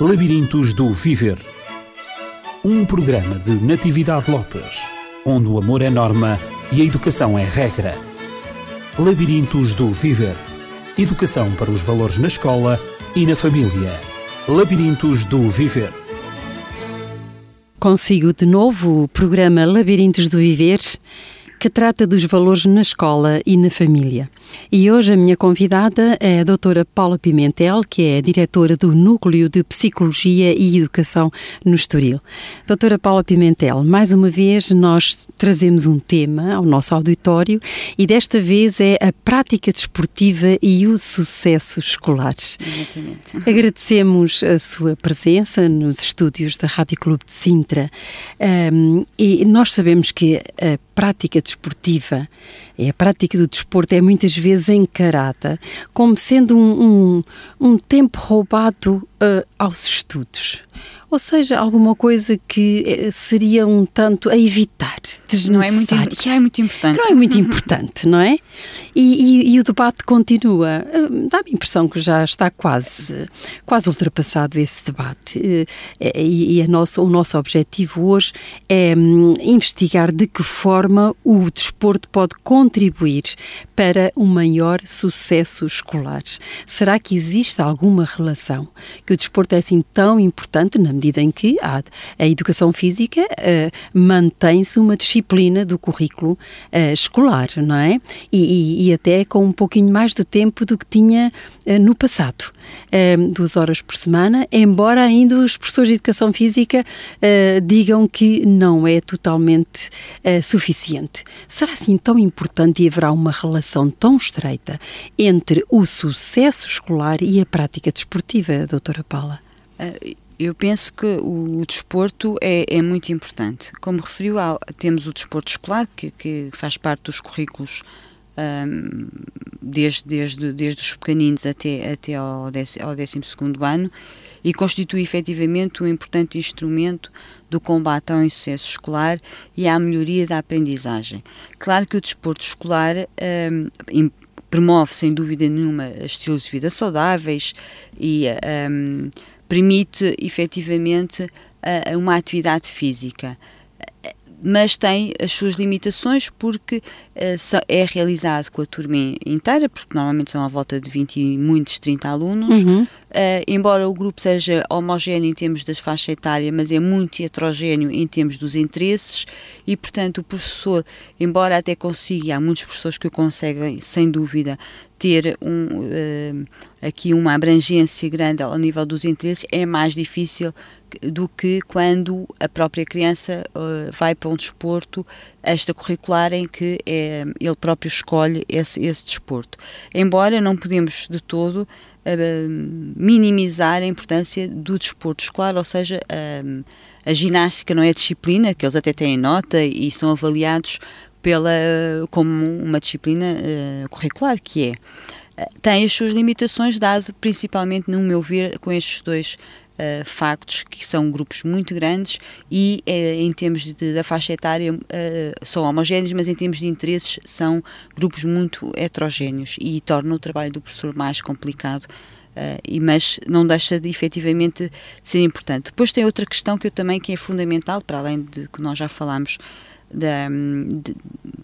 Labirintos do Viver. Um programa de Natividade Lopes, onde o amor é norma e a educação é regra. Labirintos do Viver. Educação para os valores na escola e na família. Labirintos do Viver. Consigo de novo o programa Labirintos do Viver que trata dos valores na escola e na família. E hoje a minha convidada é a doutora Paula Pimentel, que é diretora do Núcleo de Psicologia e Educação no Estoril. Doutora Paula Pimentel, mais uma vez nós trazemos um tema ao nosso auditório e desta vez é a prática desportiva e o sucesso escolar. Exatamente. Agradecemos a sua presença nos estúdios da Rádio Clube de Sintra um, e nós sabemos que a prática desportiva, é a prática do desporto é muitas vezes encarada como sendo um, um, um tempo roubado uh, aos estudos ou seja, alguma coisa que eh, seria um tanto a evitar, Não é muito, que é muito importante. Não é muito importante, não é? E, e, e o debate continua. Hum, dá-me a impressão que já está quase, quase ultrapassado esse debate. Eh, e, e a nossa, o nosso objetivo hoje é hum, investigar de que forma o desporto pode contribuir para um maior sucesso escolar. Será que existe alguma relação que o desporto é assim tão importante na medida em que a, a educação física uh, mantém-se uma disciplina do currículo uh, escolar, não é? E, e, e, até com um pouquinho mais de tempo do que tinha uh, no passado. duas horas por semana, embora ainda os professores de educação física digam que não é totalmente suficiente. Será assim tão importante e haverá uma relação tão estreita entre o sucesso escolar e a prática desportiva, doutora Paula? Eu penso que o, desporto é, é, muito importante. Como referiu, há, temos o desporto escolar, que, que faz parte dos currículos um, desde, desde, desde os pequeninos até, até ao, décimo, ao 12 ano e constitui efetivamente um importante instrumento do combate ao insucesso escolar e à melhoria da aprendizagem. Claro que o desporto escolar um, promove, sem dúvida nenhuma, estilos de vida saudáveis e. Um, permite efetivamente uma atividade física mas tem as suas limitações porque uh, é realizado com a turma inteira, porque normalmente são à volta de 20 e muitos 30 alunos, uhum. uh, embora o grupo seja homogéneo em termos das faixas etárias, mas é muito heterogéneo em termos dos interesses e, portanto, o professor, embora até consiga, há muitos professores que o conseguem, sem dúvida, ter um, uh, aqui uma abrangência grande ao nível dos interesses, é mais difícil do que quando a própria criança uh, vai para um desporto extracurricular em que é, ele próprio escolhe esse, esse desporto. Embora não podemos de todo uh, minimizar a importância do desporto escolar, ou seja, uh, a ginástica não é disciplina, que eles até têm nota e são avaliados pela, como uma disciplina curricular, que é tem as suas limitações, dado principalmente, no meu ver, com estes dois Uh, factos que são grupos muito grandes e uh, em termos de, da faixa etária uh, são homogéneos, mas em termos de interesses são grupos muito heterogéneos e torna o trabalho do professor mais complicado. e, mas não deixa de efetivamente de ser importante. Depois tem outra questão que eu também que é fundamental, para além de que nós já falámos da, de,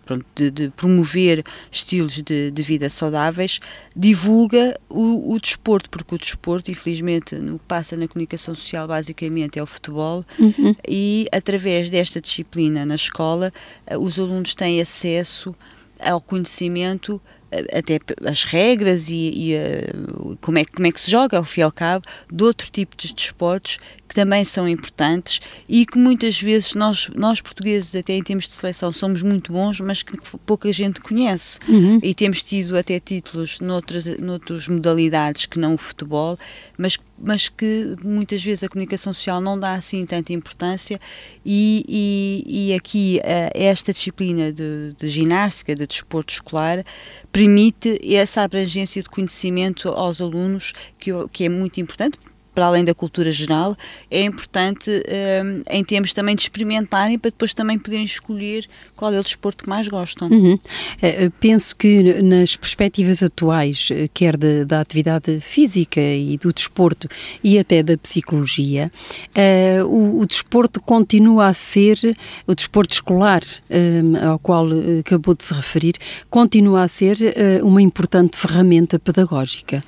pronto, de, de, promover estilos de, de, vida saudáveis, divulga o, o, desporto, porque o desporto, infelizmente, no que passa na comunicação social basicamente é o futebol, uhum. e através desta disciplina na escola, eh, os alunos têm acesso ao conhecimento eh, até as regras e, e uh, como, é, como é que se joga, ao fim e ao cabo, de outro tipo de desportos que também são importantes e que muitas vezes nós, nós portugueses, até em termos de seleção, somos muito bons, mas que pouca gente conhece. Uhum. E temos tido até títulos noutras, noutras modalidades que não o futebol, mas, mas que muitas vezes a comunicação social não dá assim tanta importância e, e, e aqui uh, esta disciplina de, de ginástica, de desporto escolar, permite essa abrangência de conhecimento aos alunos que, que é muito importante para além da cultura geral, é importante um, em termos também de experimentarem para depois também poderem escolher qual é o desporto que mais gostam. Uhum. Uh, penso que nas perspectivas atuais, eh, quer de, da atividade física e do desporto e até da psicologia, uh, o, o, desporto continua a ser, o desporto escolar uh, ao qual acabou de se referir, continua a ser uma importante ferramenta pedagógica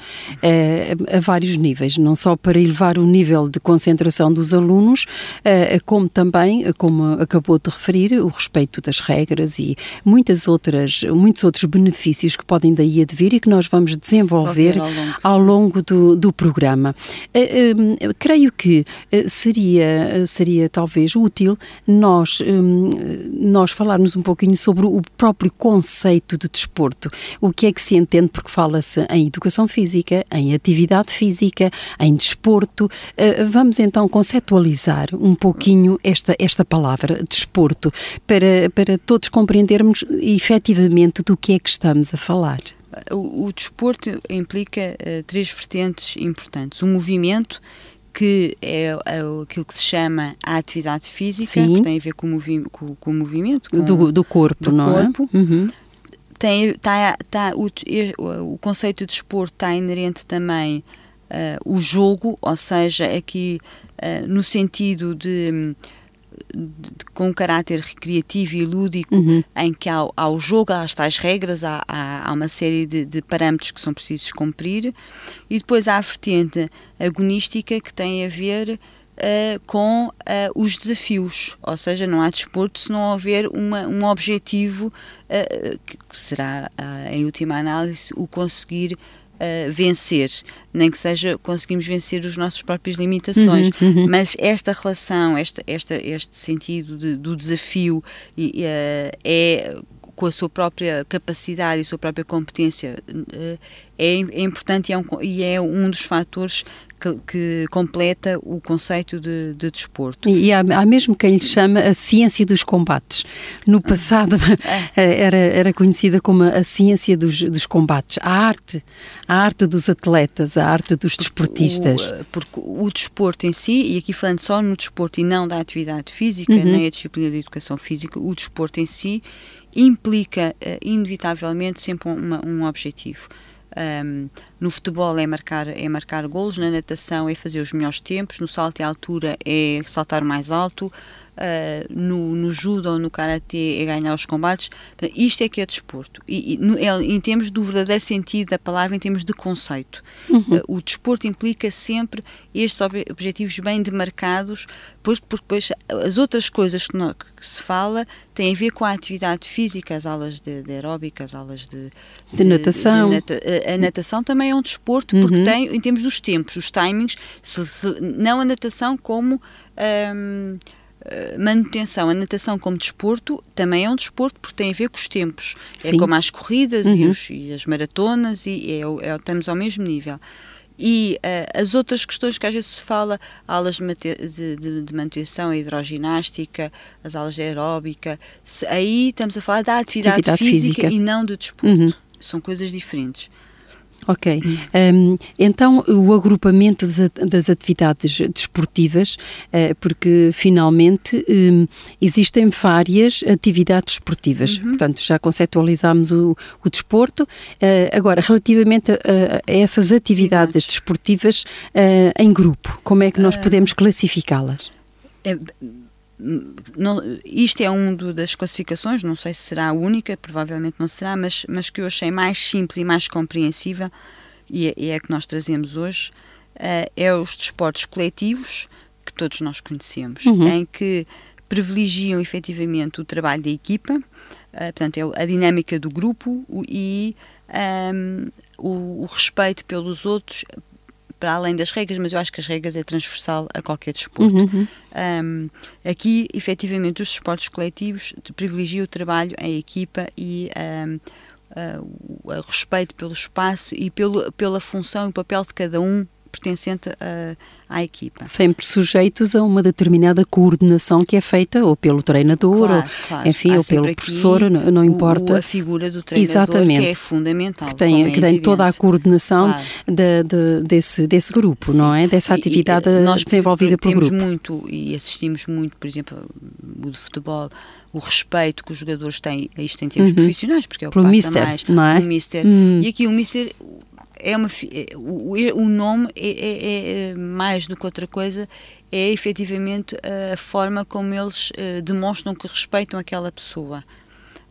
a vários níveis, não só para elevar o nível de concentração dos alunos, como também, como acabou de referir, o respeito das regras e muitas outras, muitos outros benefícios que podem daí advir e que nós vamos desenvolver ao longo, ao longo do, do, programa. Uh, creio que seria, seria talvez útil nós, nós falarmos um pouquinho sobre o próprio conceito de desporto. O que é que se entende, porque fala-se em educação física, em atividade física, em desporto. Uh, vamos então conceptualizar um pouquinho esta, esta palavra, desporto, para, para todos compreendermos efetivamente do que é que estamos a falar. O, o desporto implica uh, três vertentes importantes. O movimento, que é, é aquilo que se chama a atividade física, Sim. que tem a ver com o, movi com, com o movimento com, do, do, corpo, do não é? corpo. é? Uhum. Tem, tá, tá, o, o conceito de desporto está inerente também o jogo, ou seja, aqui uh, no sentido de de, com um caráter recreativo e lúdico, uhum. em que há, há, o jogo, há as tais regras, há, há, há uma série de, de, parâmetros que são precisos cumprir, e depois há a vertente agonística que tem a ver Uh, com uh, os desafios, ou seja, não há desporto se não houver uma, um objetivo uh, que será, em última análise, o conseguir uh, vencer, nem que seja conseguimos vencer as nossas próprias limitações, uhum, uhum. mas esta relação, esta, esta, este sentido de, do desafio e, uh, é com a sua própria capacidade e a sua própria competência uh, é, é, importante e é, um, e é um dos fatores que, que completa o conceito de, de desporto. E há, há, mesmo quem lhe chama a ciência dos combates. No ah. passado é. era, era conhecida como a ciência dos, dos combates, a arte, a arte dos atletas, a arte dos desportistas. O, porque o desporto em si, e aqui falando só no desporto e não da atividade física, uhum. nem a disciplina de educação física, o desporto em si implica uh, inevitavelmente sempre uma, um objetivo. Um, no futebol é marcar, é marcar golos, na natação é fazer os melhores tempos, no salto e altura é saltar mais alto, uh, no, no judo ou no karatê é ganhar os combates. Isto é que é desporto. E, e no, é, em termos do verdadeiro sentido da palavra, em termos de conceito. Uhum. Uh, o desporto implica sempre estes objetivos bem demarcados, porque, porque depois as outras coisas que, que, se fala têm a ver com a atividade física, as aulas de, de aeróbica, as aulas de, de, de natação. Nata, a, a, natação também é um desporto, porque uhum. tem, em termos dos tempos, os timings, se, se, não a natação como. Um, eh, manutenção, a natação como desporto também é um desporto porque tem a ver com os tempos. É Sim. É como as corridas uhum. e, os, e, as maratonas e é, é, estamos ao mesmo nível. E uh, as outras questões que às vezes se fala, aulas de, de, de, de manutenção, a hidroginástica, as aulas de aeróbica, se, aí estamos a falar da atividade, atividade física, física, e não do desporto. Uhum. São coisas diferentes. Ok. Um, então, o agrupamento das, das atividades desportivas, uh, porque finalmente um, existem várias atividades esportivas. Uhum. Portanto, já conceptualizámos o, o desporto. Uh, agora, relativamente a, a essas atividades desportivas uh, em grupo, como é que nós podemos classificá-las? É, não, isto é uma das classificações, não sei se será a única, provavelmente não será, mas, mas que eu achei mais simples e mais compreensível, e é, e é a que nós trazemos hoje, uh, é os desportos coletivos, que todos nós conhecemos, uhum. em que privilegiam efetivamente o trabalho da equipa, uh, portanto, é a dinâmica do grupo e um, ehm, o, o respeito pelos outros, para além das regras, mas eu acho que as regras é transversal a qualquer desporto. Uhum. Um, aqui, efetivamente, os desportos coletivos privilegiam o trabalho em equipa e um, uh, o respeito pelo espaço e pelo, pela função e o papel de cada um pertencente a, à equipa. Sempre sujeitos a uma determinada coordenação que é feita ou pelo treinador, Claro, ou, claro. enfim, Há ou pelo professor, não, não importa. o- a figura do treinador Exatamente. que é fundamental. que tem, é que tem toda a coordenação Claro. da- de- desse, desse grupo, Sim. não é? Dessa E- e, atividade eh, nós desenvolvida pelo grupo. muito e assistimos muito, por exemplo, o de futebol, o respeito que os jogadores têm, isto em termos Uhum. profissionais, porque é o que passa mister, mais. é? O mister. Hum. E aqui o mister é uma é- o, o- o nome é, é- é mais do que outra coisa é efetivamente a forma como eles eh, demonstram que respeitam aquela pessoa.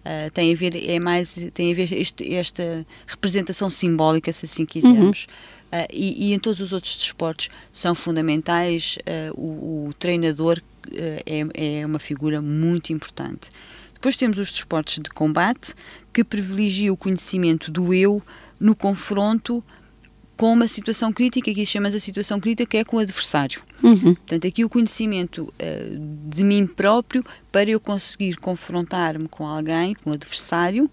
Ah, tem a ver é mais tem a ver este- esta representação simbólica se assim quisermos. Ah, e, e em todos os outros desportos são fundamentais o, o treinador é, é uma figura muito importante. Depois temos os desportos de combate que privilegiam o conhecimento do eu no confronto com uma situação crítica que chamamos a situação crítica que é com o adversário Uhum. Portanto, aqui o conhecimento eh, de mim próprio para eu conseguir confrontar-me com alguém, com um adversário,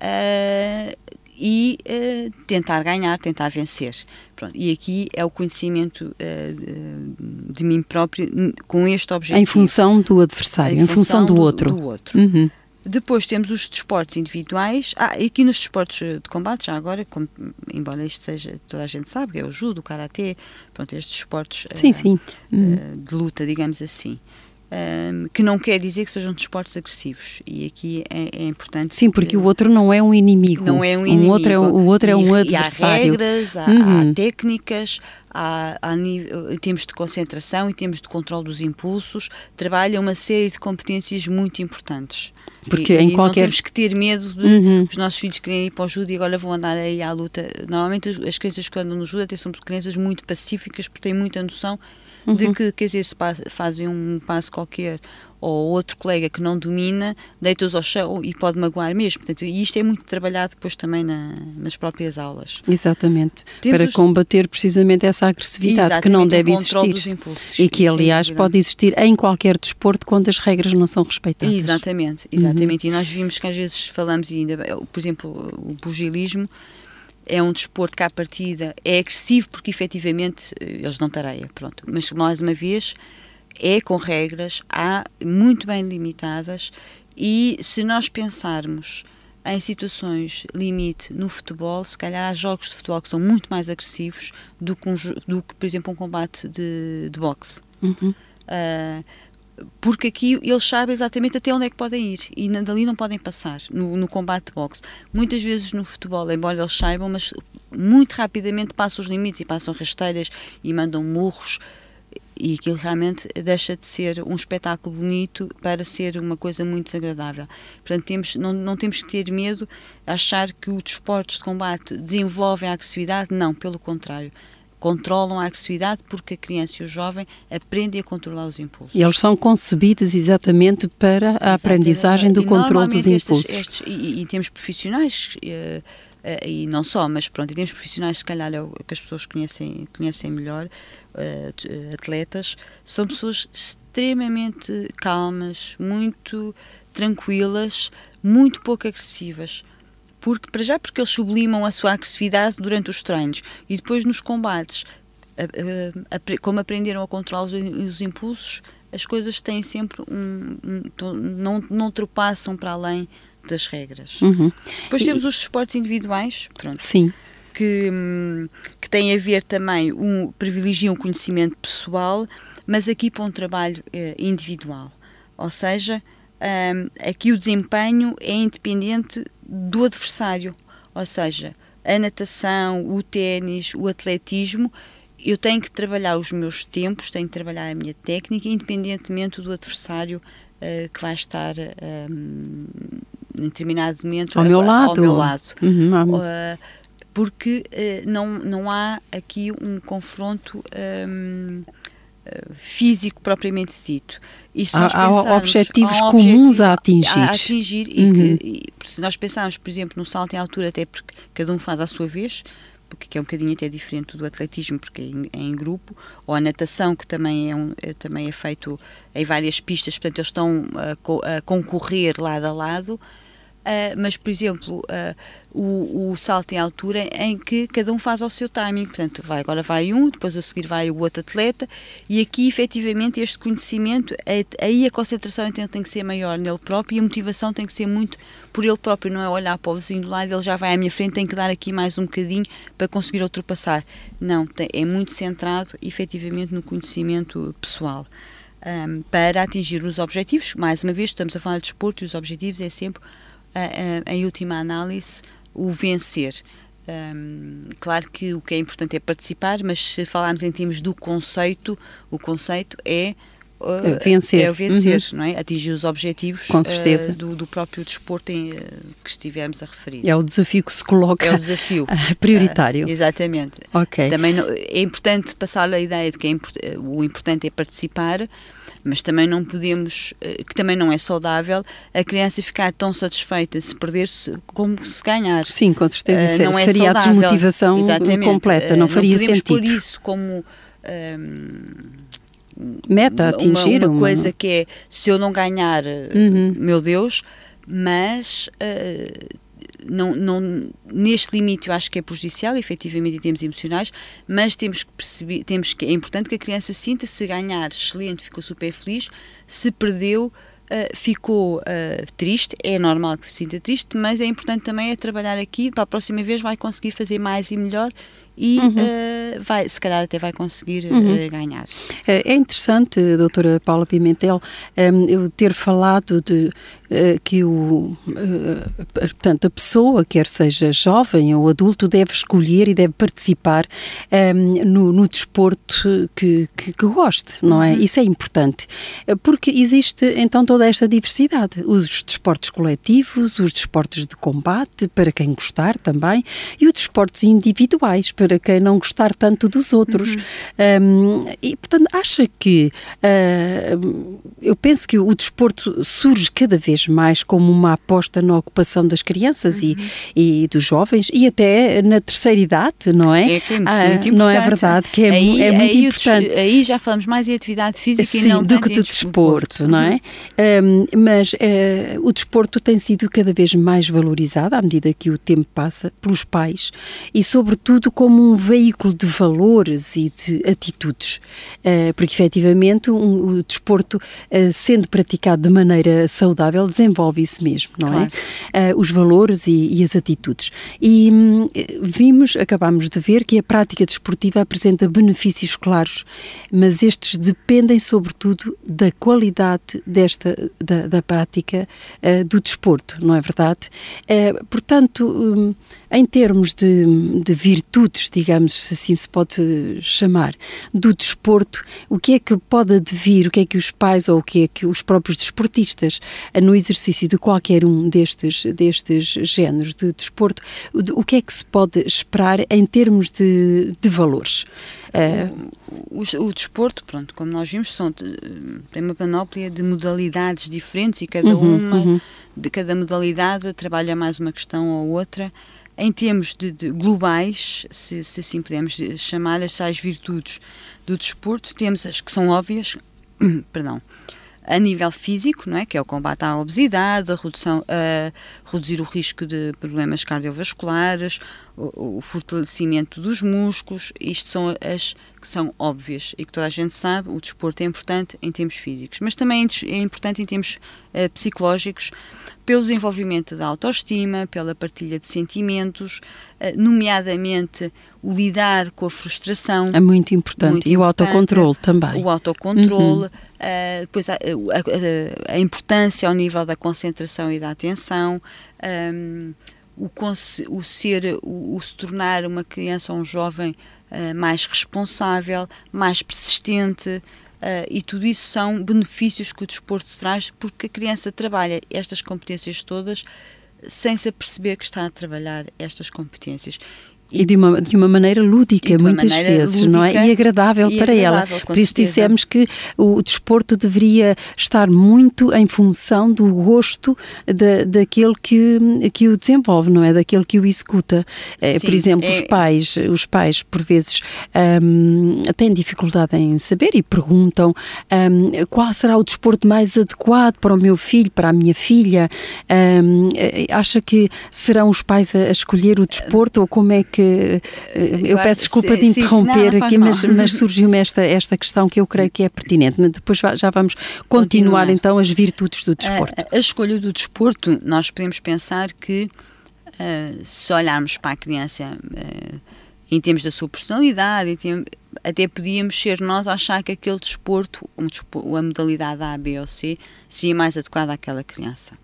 eh, e eh, tentar ganhar, tentar vencer. Pronto, e aqui é o conhecimento eh, de, mim próprio com este objetivo. Em função do adversário, em, função, do, outro. do outro. Uhum. Depois temos os desportos individuais. Ah, e aqui nos desportos de combate, já agora, como, embora isto seja, toda a gente sabe, que é o judo, o karatê, pronto, estes desportos Sim, eh, sim. Eh, de luta, digamos assim. Ahm, que não quer dizer que sejam desportos agressivos. E aqui é, é importante. Sim, porque que- o outro não é um inimigo. não é um inimigo. outro é, o outro é um E- adversário. E há regras, há, Uhum. há técnicas, há, há em termos de concentração, em termos de controle dos impulsos, trabalha uma série de competências muito importantes. Porque e, em e qualquer- não temos que ter medo de Uhum. os nossos filhos querem ir para o judo e agora vão andar aí à luta. Normalmente as, as crianças que andam no judo até são crianças muito pacíficas porque têm muita noção Uhum. de que, quer dizer, se fazem um passo qualquer ou outro colega que não domina, deita-os ao chão e pode magoar mesmo. Portanto, e isto é muito trabalhado depois também na- nas próprias aulas. Exatamente. Temos para os- combater precisamente essa agressividade que não Exatamente, deve existir. impulsos. E que, aliás, dúvida. pode existir em qualquer desporto quando as regras não são respeitadas. Exatamente, exatamente. E nós vimos que às vezes falamos, e ainda, por exemplo, o pugilismo é um desporto que à partida é agressivo porque efetivamente eh, eles dão tareia, pronto. Mas mais uma vez é com regras, há muito bem limitadas e se nós pensarmos em situações limite no futebol, se calhar há jogos de futebol que são muito mais agressivos do que, um do que por exemplo, um combate de, de boxe. Uhum. Ah, porque aqui eles sabem exatamente até onde é que podem ir e dali não podem passar no, no combate de boxe. Muitas vezes no futebol, embora eles saibam, mas muito rapidamente passam os limites e passam rasteiras e mandam murros e aquilo realmente deixa de ser um espetáculo bonito para ser uma coisa muito desagradável. Portanto, temos, não, não temos que ter medo, achar que os desportos de combate desenvolvem a agressividade, não, pelo contrário. Controlam a agressividade porque a criança e o jovem aprendem a controlar os impulsos. E eles são concebidos exatamente para a aprendizagem do E controle dos estes- impulsos. estes- e, e em termos profissionais, eh, eh, e não só, mas pronto, em termos profissionais, se calhar é o que as pessoas conhecem, conhecem melhor, eh, atletas, são pessoas extremamente calmas, muito tranquilas, muito pouco agressivas. Porque, para já, porque eles sublimam a sua agressividade durante os treinos e depois nos combates, como aprenderam a controlar os, os impulsos, as coisas têm sempre um, um- não, não ultrapassam para além das regras. Uhum. Depois E- temos os esportes individuais, pronto, Sim, que, hum, que têm a ver também, um, privilegiam o conhecimento pessoal, mas aqui para um trabalho eh, individual. Ou seja, hum, aqui o desempenho é independente do adversário. Ou seja, a natação, o ténis, o atletismo, eu tenho que trabalhar os meus tempos, tenho que trabalhar a minha técnica, independentemente do adversário eh, que vai estar hum, em determinado momento ao meu lado. Ao meu lado. Uhum, Uh, porque uh, não, não há aqui um confronto um, uh, físico propriamente dito. E se Há- nós há pensarmos- objetivos há comuns a atingir. A, atingir e, Uhum. que, e se nós pensarmos, por exemplo, no salto em altura, até porque cada um faz à sua vez, porque que é um bocadinho até diferente do atletismo, porque é em, é em grupo, ou a natação, que também é, um, é- também é feito em várias pistas, portanto eles estão a, co- a concorrer lado a lado, mas, por exemplo, o, o, salto em altura em que cada um faz ao seu timing. Portanto, vai, agora vai um, depois a seguir vai o outro atleta, e aqui efetivamente este conhecimento, aí a concentração então tem que ser maior nele próprio e a motivação tem que ser muito por ele próprio, não é olhar para o vizinho do lado, ele já vai à minha frente, tem que dar aqui mais um bocadinho para conseguir ultrapassar. Não, tem, é muito centrado efetivamente no conhecimento pessoal. Um, para atingir os objetivos, mais uma vez estamos a falar de desporto e os objetivos é sempre, em última análise, o vencer. Um, claro que o que é importante é participar, mas se falarmos em termos do conceito, o conceito é uh, vencer, é o vencer, uhum. não é? Atingir os objetivos. Uh, do, do, próprio desporto em, uh, que estivermos a referir. É o desafio que se coloca. É o desafio prioritário. exatamente. Ok. Também não, é importante passar a ideia de que é, o importante é participar, mas também não podemos, eh, que também não é saudável, a criança ficar tão satisfeita se perder-se como se ganhar. Sim, com certeza. Uh, não é seria saudável. a desmotivação Exatamente. completa, não faria não podemos pôr isso como. Um, Meta, atingir uma, uma coisa que é se eu não ganhar, uhum. meu Deus, mas uh, não, não, neste limite eu acho que é prejudicial, efetivamente, em termos emocionais, mas temos que perceber, temos que, é importante que a criança sinta se ganhar, excelente, ficou super feliz, se perdeu, Uh, ficou uh, triste, é normal que se sinta triste, mas é importante também é trabalhar aqui, para a próxima vez vai conseguir fazer mais e melhor e uhum. uh, vai, se calhar até vai conseguir uhum. ganhar. É interessante, doutora Paula Pimentel, um, eu ter falado de que o, eh, portanto, a pessoa, quer seja jovem ou adulto, deve escolher e deve participar um, ehm, no, no, desporto que, que, que, goste, não é? Uhum. Isso é importante, eh, porque existe então toda esta diversidade, os desportos coletivos, os desportos de combate, para quem gostar também, e os desportos individuais, para quem não gostar tanto dos outros. Uhum. Um, ehm, e, portanto, acha que, uh, eu penso que o desporto surge cada vez vez mais como uma aposta na ocupação das crianças uhum. e, e dos jovens e até na terceira idade, não é? É que é muito, ah, muito Não é verdade? Que é, aí, é muito aí importante. aí já falamos mais em atividade física Sim, e não do que de desporto, não é? Um, mas uh, o desporto tem sido cada vez mais valorizado à medida que o tempo passa pelos pais e, sobretudo, como um veículo de valores e de atitudes. Uh, porque, efetivamente, um, o desporto, uh, sendo praticado de maneira saudável, ele desenvolve isso mesmo, não é? claro. é? Uh, os valores e, e, as atitudes. E hum, vimos, acabamos de ver que a prática desportiva apresenta benefícios claros, mas estes dependem sobretudo da qualidade desta da, da prática uh, do desporto, não é verdade? Uh, portanto, um, em termos de, de, virtudes, digamos, se assim se pode chamar, do desporto, o que é que pode advir, o que é que os pais ou o que é que os próprios desportistas, no exercício de qualquer um destes, destes géneros de desporto, o que é que se pode esperar em termos de, de valores? O, o, o, desporto, pronto, como nós vimos, são, tem uma panóplia de modalidades diferentes e cada uhum, uma, uhum. de cada modalidade, trabalha mais uma questão ou outra em termos de, de globais, se, se, assim podemos chamar, as tais virtudes do desporto, temos as que são óbvias, perdão, a nível físico, não é? que é o combate à obesidade, a, redução, a reduzir o risco de problemas cardiovasculares, o, o, fortalecimento dos músculos, isto são as que são óbvias e que toda a gente sabe, o desporto é importante em termos físicos, mas também é importante em termos uh, psicológicos, pelo desenvolvimento da autoestima, pela partilha de sentimentos, uh, nomeadamente o lidar com a frustração. É muito importante. Muito e o autocontrole também. O autocontrole, uhum. uh, depois a, a, a, importância ao nível da concentração e da atenção. Um, o, o ser, o, o, se tornar uma criança ou um jovem uh, mais responsável, mais persistente, uh, e tudo isso são benefícios que o desporto traz, porque a criança trabalha estas competências todas sem se aperceber que está a trabalhar estas competências. E de uma, de uma maneira lúdica, muitas maneira vezes, lúdica não é? E agradável e para agradável, ela. Por isso certeza. dissemos que o desporto deveria estar muito em função do gosto da, daquele que, que o desenvolve, não é? Daquele que o executa. Sim, por exemplo, é... os pais, os pais por vezes um, têm dificuldade em saber e perguntam um, qual será o desporto mais adequado para o meu filho, para a minha filha. Um, acha que serão os pais a, a escolher o desporto ou como é que eu peço desculpa de interromper sim, não, aqui, mas, mas surgiu-me esta, esta questão que eu creio que é pertinente. Mas depois já vamos continuar, continuar. então as virtudes do desporto. A, a, escolha do desporto, nós podemos pensar que uh, se olharmos para a criança uh, em termos da sua personalidade, até podíamos ser nós a achar que aquele desporto, um, a modalidade A, B ou C, seria mais adequada àquela criança.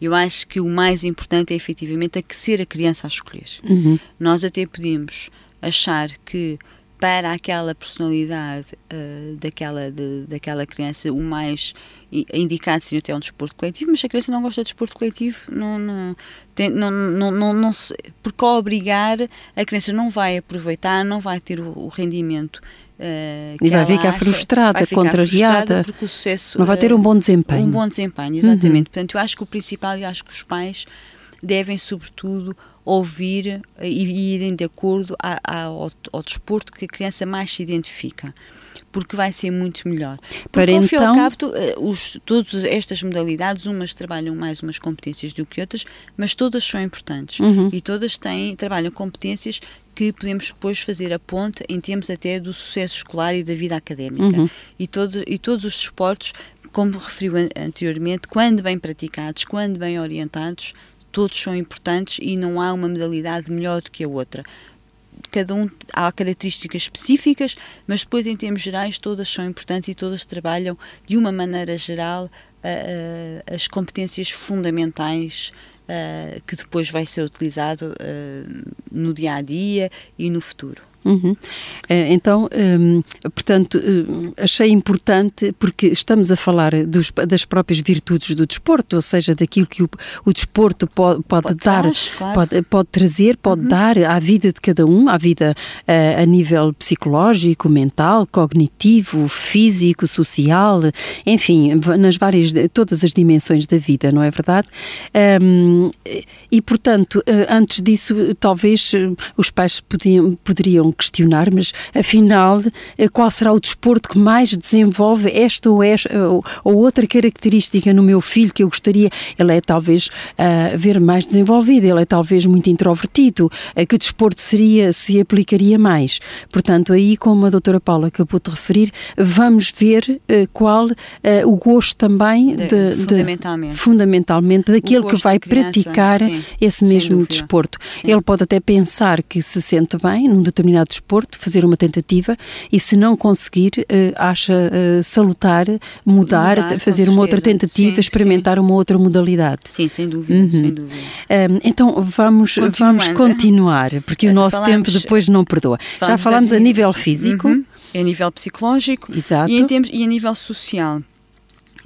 Eu acho que o mais importante é efetivamente aquecer a criança a escolher. Uhum. Nós até podemos achar que para aquela personalidade uh, daquela, de, daquela criança, o mais indicado seria até um desporto coletivo, mas se a criança não gosta de desporto coletivo, não, não, tem, não, não, não, não se, porque ao obrigar, a criança não vai aproveitar, não vai ter o, o rendimento Uh, e vai ficar acha, frustrada, vai ficar contrariada, frustrada sucesso, não vai ter um bom desempenho. Um bom desempenho, exatamente. Uhum. Portanto, eu acho que o principal, eu acho que os pais devem, sobretudo, ouvir e, e irem de acordo a, a, ao, ao desporto que a criança mais se identifica porque vai ser muito melhor. Porque, Para ao então... ao cabo, eh, os, todas estas modalidades, umas trabalham mais umas competências do que outras, mas todas são importantes uhum. e todas têm, trabalham competências que podemos depois fazer a ponte em termos até do sucesso escolar e da vida académica. Uhum. E, todo, e todos os esportes, como referiu anteriormente, quando bem praticados, quando bem orientados, todos são importantes e não há uma modalidade melhor do que a outra cada um há características específicas, mas depois em termos gerais todas são importantes e todas trabalham de uma maneira geral as competências fundamentais que depois vai ser utilizado no dia a dia e no futuro. Uhum. Eh, então, um, portanto, eh, achei importante porque estamos a falar dos, das próprias virtudes do desporto, ou seja, daquilo que o, o desporto pode, pode, pode dar, traz, claro. pode, pode, trazer, pode uhum. dar à vida de cada um, à vida uh, a nível psicológico, mental, cognitivo, físico, social, enfim, nas várias, todas as dimensões da vida, não é verdade? Um, e, portanto, antes disso, talvez os pais podiam, poderiam questionar, mas afinal, eh, qual será o desporto que mais desenvolve esta ou, esta, ou, ou outra característica no meu filho que eu gostaria? Ele é talvez uh, ver mais desenvolvido, ele é talvez muito introvertido. Uh, que desporto seria, se aplicaria mais? Portanto, aí, como a doutora Paula acabou de referir, vamos ver uh, qual o gosto também de, de, fundamentalmente. De, fundamentalmente daquele que vai criança, praticar sim, esse mesmo desporto. Sim. Ele pode até pensar que se sente bem num determinado determinado desporto, fazer uma tentativa e se não conseguir, uh, acha uh, salutar mudar, mudar fazer uma outra tentativa, sim, experimentar sim. uma outra modalidade. Sim, sem dúvida, uhum. sem dúvida. Um, então vamos, vamos continuar, porque o nosso falamos, tempo depois não perdoa. Já falamos a nível físico. Uhum. A nível psicológico Exato. E, em termos, e a nível social,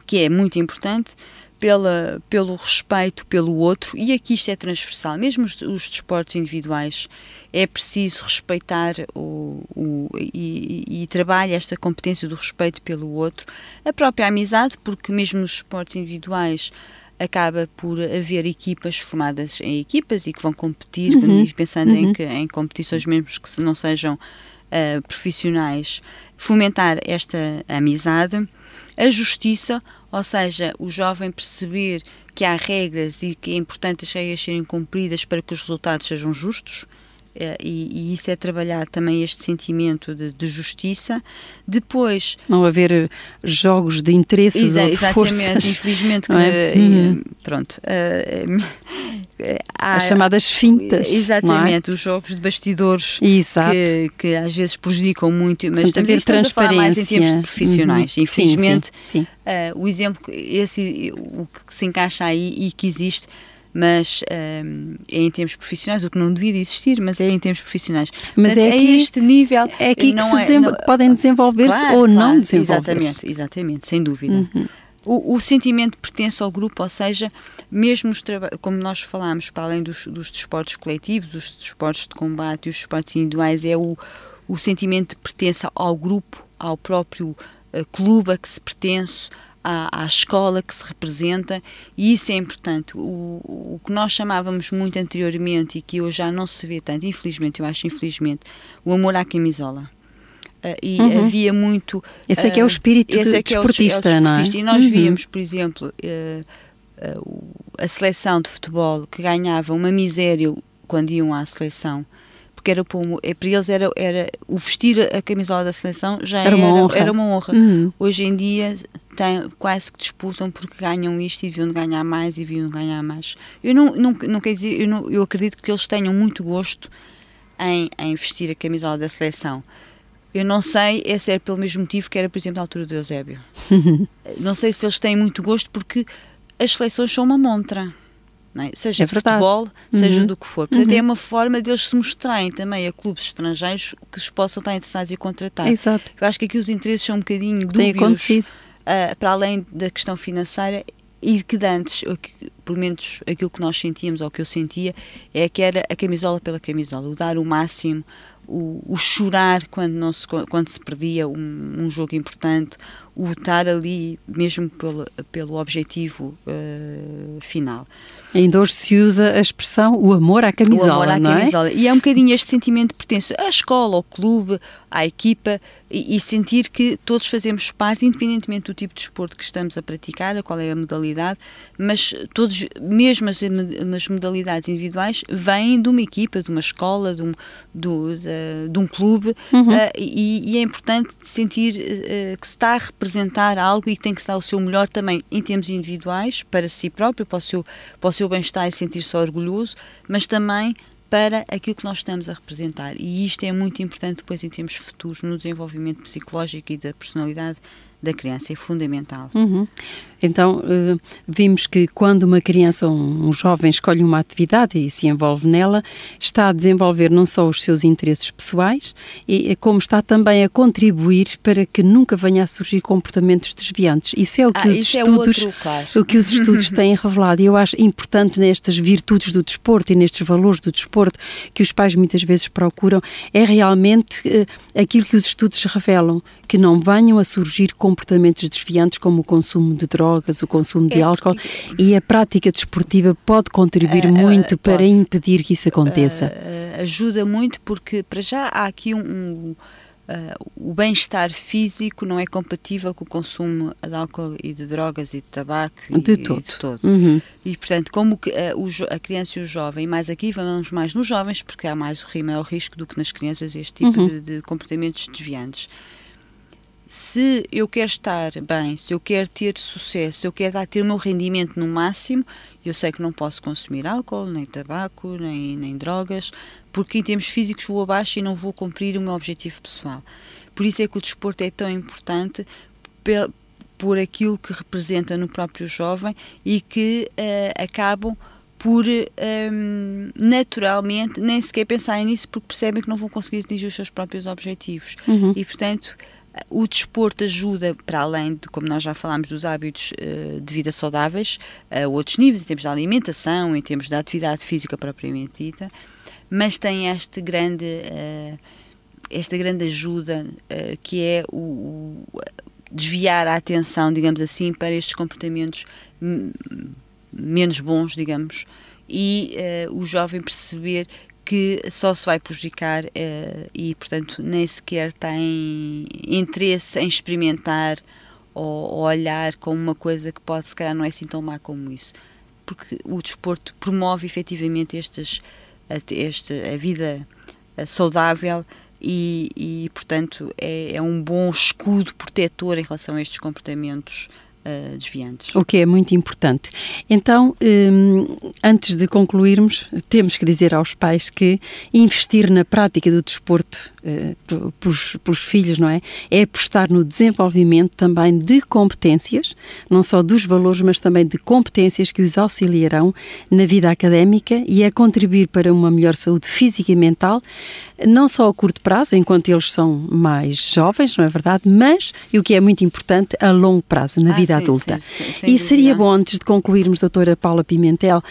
que é muito importante pela, pelo respeito pelo outro, e aqui isto é transversal, mesmo os, os desportos individuais, é preciso respeitar o, o e, e, e trabalha esta competência do respeito pelo outro, a própria amizade, porque mesmo nos esportes individuais acaba por haver equipas formadas em equipas e que vão competir, uhum. pensando uhum. Em, em competições mesmo que não sejam uh, profissionais, fomentar esta amizade a justiça, ou seja, o jovem perceber que há regras e que é importante as regras serem cumpridas para que os resultados sejam justos. Eh, e, e, isso é trabalhar também este sentimento de, de, justiça. Depois. Não haver eh, jogos de interesses exa, ou de exatamente, forças. infelizmente, que, é? uhum. pronto. Uh, há, As chamadas fintas. Exatamente, é? os jogos de bastidores que, que, às vezes prejudicam muito, mas Portanto, também estamos a falar mais em termos profissionais. Uhum. Infelizmente, sim, sim, sim. Uh, o exemplo, esse, o que se encaixa aí e que existe mas um, é em termos profissionais, o que não devia existir, mas é em termos profissionais. Mas Portanto, é, aqui, é este nível. É aqui que se é, não, podem desenvolver-se claro, ou claro, não desenvolver-se. Exatamente, exatamente, sem dúvida. Uhum. o, o, sentimento de pertença ao grupo, ou seja, mesmo como nós falámos, para além dos, dos desportos coletivos, os desportos de combate e os desportos individuais, é o, o sentimento de pertença ao grupo, ao próprio uh, clube a que se pertence, à, à, escola que se representa, e isso é importante. O, o que nós chamávamos muito anteriormente e que hoje já não se vê tanto, infelizmente, eu acho infelizmente, o amor à camisola. Uh, e uhum. havia muito. Esse é que é o espírito uh, de desportista, é o, é o desportista, não é? E nós uhum. víamos, por exemplo, uh, a seleção de futebol que ganhava uma miséria quando iam à seleção, porque era para, é, para eles era, era o vestir a camisola da seleção já era, era uma honra. Era uma honra. Uhum. Hoje em dia tem, quase que disputam porque ganham isto e deviam ganhar mais e deviam ganhar mais. Eu não, não, não quero dizer, eu, não, eu acredito que eles tenham muito gosto em, em vestir a camisola da seleção eu não sei se era pelo mesmo motivo que era, por exemplo, na altura do Eusébio. não sei se eles têm muito gosto porque as seleções são uma montra. É? Seja é de futebol, seja uhum. do que for. Portanto, é uhum. é uma forma de eles se mostrarem também a clubes estrangeiros que os possam estar interessados em contratar. Exato. Eu acho que aqui os interesses são um bocadinho dúbios. Tem acontecido. Uh, para além da questão financeira e que antes, por menos aquilo que nós sentíamos ou que eu sentia, é que era a camisola pela camisola, o dar o máximo, o, o chorar quando, não se, quando se perdia um, um jogo importante, o estar ali mesmo pelo, pelo objetivo uh, final. Ainda hoje se usa a expressão o amor à camisola. O amor à é? camisola. É? E é um bocadinho este sentimento de pertença à escola, ao clube, à equipa e, e, sentir que todos fazemos parte, independentemente do tipo de desporto que estamos a praticar, qual é a modalidade, mas todos, mesmo as, as modalidades individuais, vêm de uma equipa, de uma escola, de um, do, de, de um clube uhum. uh, e, e, é importante sentir uh, que se está a representar algo e que tem que estar o seu melhor também em termos individuais, para si próprio, para o seu, para o seu bem-estar e sentir-se orgulhoso, mas também para aquilo que nós estamos a representar. E isto é muito importante depois em termos futuros no desenvolvimento psicológico e da personalidade da criança, é fundamental. Uhum. Então, uh, vimos que quando uma criança ou um, jovem escolhe uma atividade e se envolve nela, está a desenvolver não só os seus interesses pessoais, e, como está também a contribuir para que nunca venha a surgir comportamentos desviantes. Isso é o que ah, os é estudos, é outro, claro. o que os estudos têm revelado. E eu acho importante nestas virtudes do desporto e nestes valores do desporto que os pais muitas vezes procuram, é realmente uh, aquilo que os estudos revelam, que não venham a surgir comportamentos desviantes como o consumo de drogas o consumo de é álcool porque... e a prática desportiva pode contribuir uh, muito uh, para impedir que isso aconteça. Uh, ajuda muito porque para já há aqui um, um o bem-estar físico não é compatível com o consumo de álcool e de drogas e de tabaco de e, todo. E, de todo. Uhum. e portanto como que, a criança e o jovem, mais aqui vamos mais nos jovens porque há mais o maior risco do que nas crianças este tipo uhum. de, de comportamentos desviantes se eu quero estar bem, se eu quero ter sucesso, se eu quero ter o meu rendimento no máximo, eu sei que não posso consumir álcool, nem tabaco, nem, nem drogas, porque em termos físicos vou abaixo e não vou cumprir o meu objetivo pessoal. Por isso é que o desporto é tão importante por aquilo que representa no próprio jovem e que uh, acabam por um, ehm, naturalmente nem sequer pensarem nisso porque percebem que não vão conseguir atingir os seus próprios objetivos. Uhum. E portanto o desporto ajuda, para além de, como nós já falámos, dos hábitos uh, de vida saudáveis, a outros níveis, em termos de alimentação, em termos de atividade física propriamente dita, mas tem este grande, uh, esta grande ajuda uh, que é o, desviar a atenção, digamos assim, para estes comportamentos menos bons, digamos, e o jovem perceber que só se vai prejudicar uh, e, portanto, nem sequer tem interesse em experimentar ou, olhar como uma coisa que pode, se calhar, não é assim tão má como isso. Porque o desporto promove efetivamente estes, este, a vida eh, saudável e, e portanto, é, é um bom escudo protetor em relação a estes comportamentos uh, desviantes. O que é muito importante. Então, um, antes de concluirmos, temos que dizer aos pais que investir na prática do desporto uh, pelos, pelos, filhos, não é? É apostar no desenvolvimento também de competências, não só dos valores, mas também de competências que os auxiliarão na vida académica e é contribuir para uma melhor saúde física e mental, não só a curto prazo, enquanto eles são mais jovens, não é verdade? Mas, e o que é muito importante, a longo prazo, na ah, vida sim, adulta. Sim, sim, e seria bom, antes de concluirmos, doutora Paula Pimentel,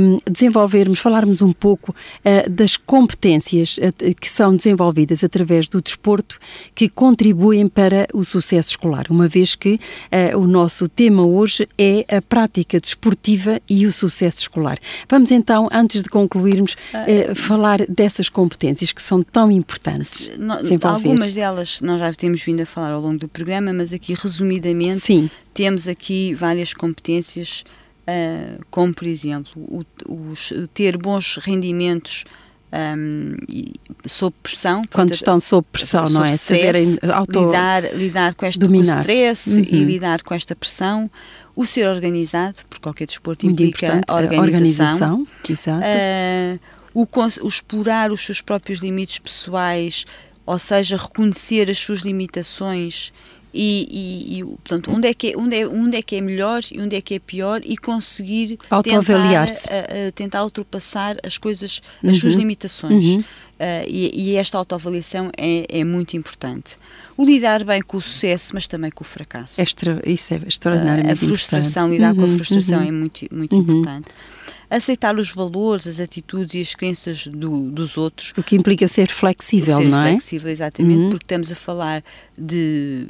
um, desenvolvermos, falarmos um pouco uh, das competências uh, que são desenvolvidas através do desporto que contribuem para o sucesso escolar, uma vez que uh, o nosso tema hoje é a prática desportiva e o sucesso escolar. Vamos então, antes de concluirmos, falar dessas competências que são tão importantes. Algumas delas nós já temos vindo a falar ao longo do programa, mas aqui resumidamente Sim. temos aqui várias competências, uh, como por exemplo o, os, ter bons rendimentos um, sob pressão. Quando estão sob pressão, sob não é? Stress, Saberem auto lidar, lidar com este dominar. stress uhum. e lidar com esta pressão. O ser organizado, porque qualquer desporto Muito implica organização. organização exato. Uh, o, o explorar os seus próprios limites pessoais, ou seja, reconhecer as suas limitações e, e, e, portanto, onde é, que é, onde, é, onde é que é melhor e onde é que é pior e conseguir tentar, tentar ultrapassar as coisas, as uhum. suas limitações. Uhum. Uh, e, e, esta autoavaliação é, é, muito importante. O lidar bem com o sucesso, mas também com o fracasso. Extra, isso é extraordinariamente uh, A frustração, lidar uhum, com a uhum, frustração uhum. é muito, muito uhum. importante aceitar os valores, as atitudes e as crenças do, dos outros. O que implica ser flexível, ser não é? flexível, exatamente, uhum. porque estamos a falar de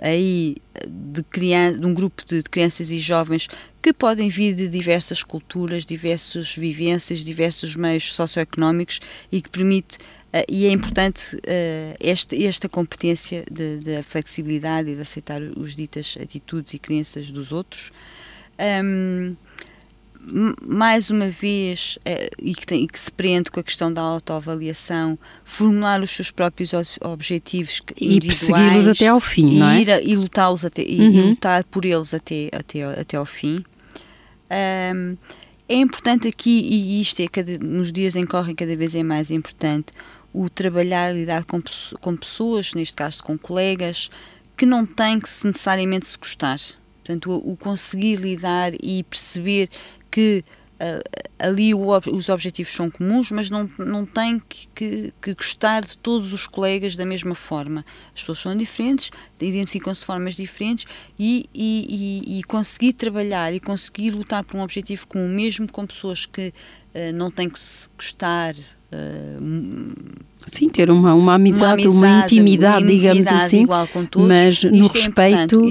aí de, criança, de um grupo de, de crianças e jovens que podem vir de diversas culturas, diversas vivências, diversos meios socioeconómicos e que permite Uh, e é importante uh, esta, esta competência da flexibilidade e de aceitar os ditas atitudes e crenças dos outros. Um, mais uma vez, eh, e, que tem, e, que se prende com a questão da autoavaliação, formular os seus próprios objetivos e persegui-los até ao fim, não é? A, e lutá-los até uhum. e, lutar por eles até até até ao fim. Um, é importante aqui e isto é cada, nos dias em que correm cada vez é mais importante o trabalhar lidar com, com pessoas, neste caso com colegas, que não têm que se necessariamente se gostar. Portanto, o, o conseguir lidar e perceber que uh, ali os objetivos são comuns, mas não, não tem que, que, que, gostar de todos os colegas da mesma forma. As pessoas são diferentes, identificam-se de formas diferentes e, e, e, e, conseguir trabalhar e conseguir lutar por um objetivo comum, mesmo com pessoas que uh, não têm que se gostar. Uh, Sim, ter uma, uma, amizade, uma, amizade, uma intimidade, uma digamos assim, todos, mas no é respeito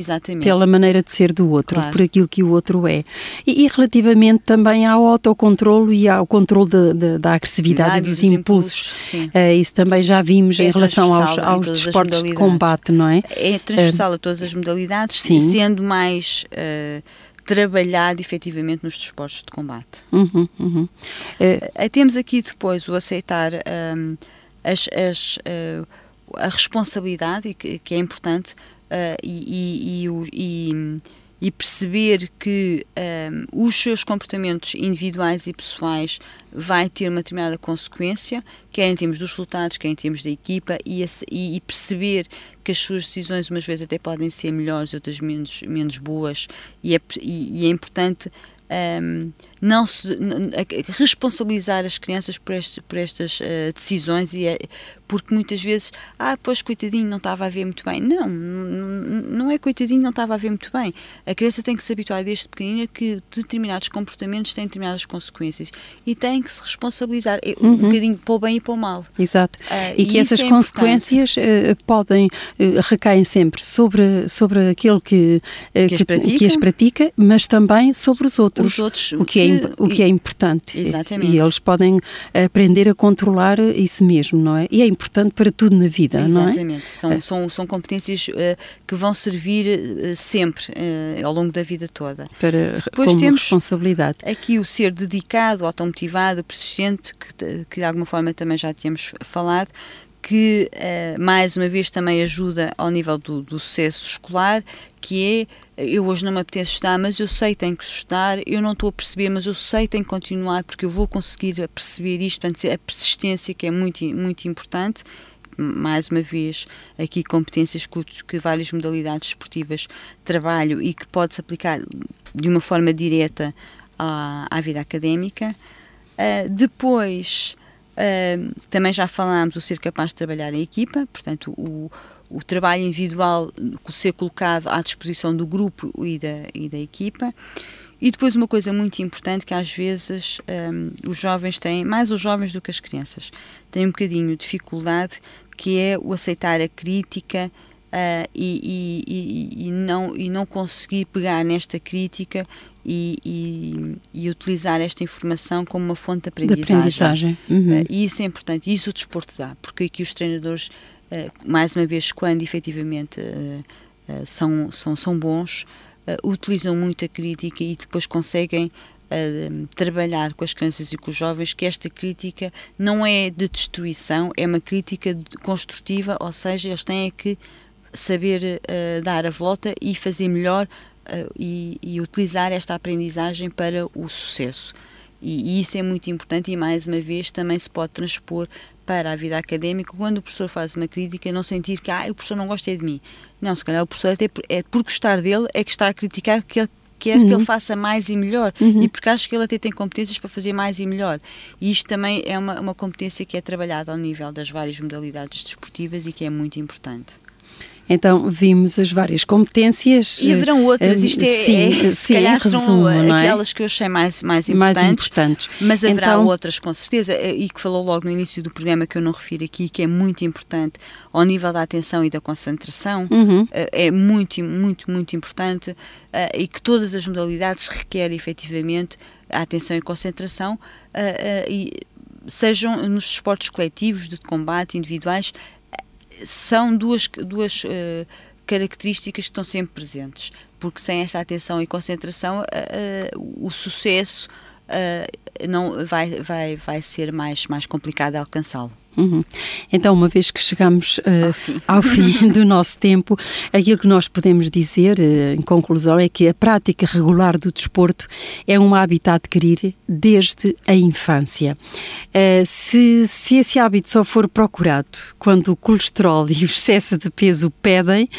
pela maneira de ser do outro, claro. por aquilo que o outro é. E, e, relativamente também ao autocontrolo e ao controle de, de, da agressividade e dos, dos impulsos. impulsos uh, isso também já vimos é em relação aos, aos desportos de combate, não é? É transversal uh, a todas as modalidades, sim. sendo mais... Uh, trabalhado efetivamente nos desportos de combate. Uhum, uhum. Uh, temos aqui depois o aceitar um, as, as, uh, a responsabilidade, que, que é importante, uh, e, e, e, e, perceber que um, os seus comportamentos individuais e pessoais vai ter uma determinada consequência, quer em termos dos resultados, quer em termos da equipa, e, e, perceber que as suas decisões umas vezes até podem ser melhores, outras menos, menos boas, e é, e é importante um, não se responsabilizar as crianças por, este, por estas uh, decisões e é, porque muitas vezes ah pois coitadinho não estava a ver muito bem. Não não é coitadinho não estava a ver muito bem. A criança tem que se habituar desde pequenina que determinados comportamentos têm determinadas consequências e tem que se responsabilizar uhum. um bocadinho para o bem e para o mal. Exato. Uh, e, e que essas é consequências uh, podem recaem sempre sobre sobre aquele que, que, que, que as pratica. mas também sobre os outros outros, os outros o que, é, o que é importante. Exatamente. E eles podem aprender a controlar isso mesmo, não é? E é importante para tudo na vida, Exatamente. não é? Exatamente. São, é. são, são competências uh, que vão servir uh, sempre, uh, ao longo da vida toda. Para, Depois temos responsabilidade. aqui o ser dedicado, automotivado, persistente, que, que de alguma forma também já tínhamos falado, que mais uma vez também ajuda ao nível do, do, sucesso escolar, que é eu hoje não me apetece estudar, mas eu sei que tenho que estudar, eu não estou a perceber, mas eu sei que tenho que continuar porque eu vou conseguir perceber isto, portanto, a persistência que é muito, muito importante mais uma vez, aqui competências que, várias modalidades esportivas trabalham e que pode-se aplicar de uma forma direta à, à vida académica. Uh, depois, uh, também já falámos o ser capaz de trabalhar em equipa, portanto, o, o trabalho individual ser colocado à disposição do grupo e da, e da equipa. E depois uma coisa muito importante que às vezes um, os jovens têm, mais os jovens do que as crianças, têm um bocadinho de dificuldade, que é o aceitar a crítica uh, e, e, e, não, e não conseguir pegar nesta crítica e, e, utilizar esta informação como uma fonte de aprendizagem. De aprendizagem. Uhum. Uh, e isso é importante, e isso o desporto dá, porque aqui os treinadores, mais uma vez, quando efetivamente são, são, são bons, utilizam muito a crítica e depois conseguem trabalhar com as crianças e com os jovens que esta crítica não é de destruição, é uma crítica construtiva, ou seja, eles têm que saber dar a volta e fazer melhor e, e utilizar esta aprendizagem para o sucesso. E, e, isso é muito importante e mais uma vez também se pode transpor para a vida académica quando o professor faz uma crítica não sentir que ah, o professor não gosta de mim não, se calhar o professor até por, é por gostar dele é que está a criticar que ele quer uhum. que ele uhum. faça mais e melhor uhum. e porque acho que ele até tem competências para fazer mais e melhor. E isto também é uma, uma competência que é trabalhada ao nível das várias modalidades desportivas e que é muito importante. Então vimos as várias competências. E haverão outras, isto é, sim, é, se sim, calhar resumo, são é? aquelas que eu achei mais, mais, importantes, mais importantes. Mas haverá então, outras com certeza, e que falou logo no início do programa que eu não refiro aqui, que é muito importante ao nível da atenção e da concentração, uhum. Eh, é muito, muito, muito importante eh, e que todas as modalidades requerem efetivamente a atenção e concentração, eh, e sejam nos esportes coletivos, de combate, individuais, são duas, duas uh, características que estão sempre presentes, porque sem esta atenção e concentração, uh, o sucesso não vai, vai, vai ser mais, mais complicado alcançá-lo. Uhum. Então, uma vez que chegamos uh, ao, fim. ao, fim. do nosso tempo, aquilo que nós podemos dizer, uh, em conclusão, é que a prática regular do desporto é um hábito a adquirir desde a infância. Uh, se, se esse hábito só for procurado quando o colesterol e o excesso de peso pedem,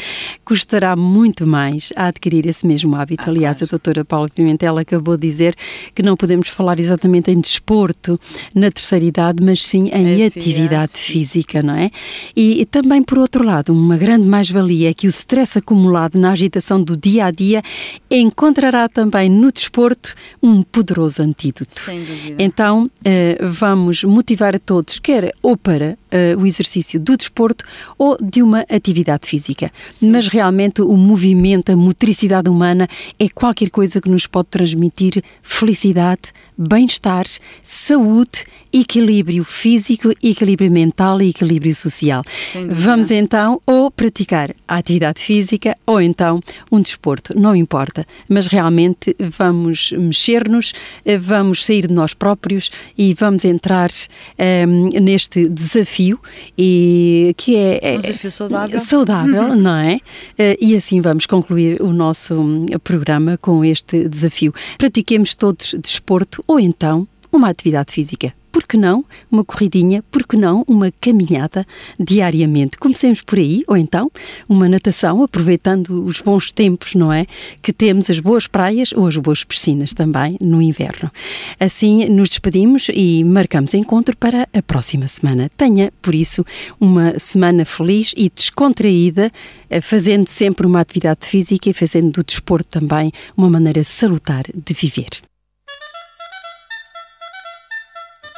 custará muito mais a adquirir esse mesmo hábito. Ah, Aliás, claro. a doutora Paula Pimentel acabou de dizer que não podemos falar exatamente em desporto na terceira idade, mas sim em atividade atividade física, não é? E, e também, por outro lado, uma grande mais-valia é que o stress acumulado na agitação do dia a dia encontrará também no desporto um poderoso antídoto. Sem dúvida. Então, uh, vamos motivar a todos, quer ou para uh, o exercício do desporto ou de uma atividade física. Sim. Mas realmente o movimento, a motricidade humana é qualquer coisa que nos pode transmitir felicidade, bem-estar, saúde, equilíbrio físico, equilíbrio mental e equilíbrio social. Vamos então ou praticar a atividade física ou então um desporto, não importa, mas realmente vamos mexer-nos, eh, vamos sair de nós próprios e vamos entrar um, ehm, neste desafio e que é, é um desafio saudável, saudável uhum. não é? Eh, e assim vamos concluir o nosso hum, programa com este desafio. Pratiquemos todos desporto ou então uma atividade física. Por que não uma corridinha? Por que não uma caminhada diariamente? Comecemos por aí, ou então uma natação, aproveitando os bons tempos, não é? Que temos as boas praias ou as boas piscinas também no inverno. Assim nos despedimos e marcamos encontro para a próxima semana. Tenha, por isso, uma semana feliz e descontraída, eh, fazendo sempre uma atividade física e fazendo do desporto também uma maneira salutar de viver.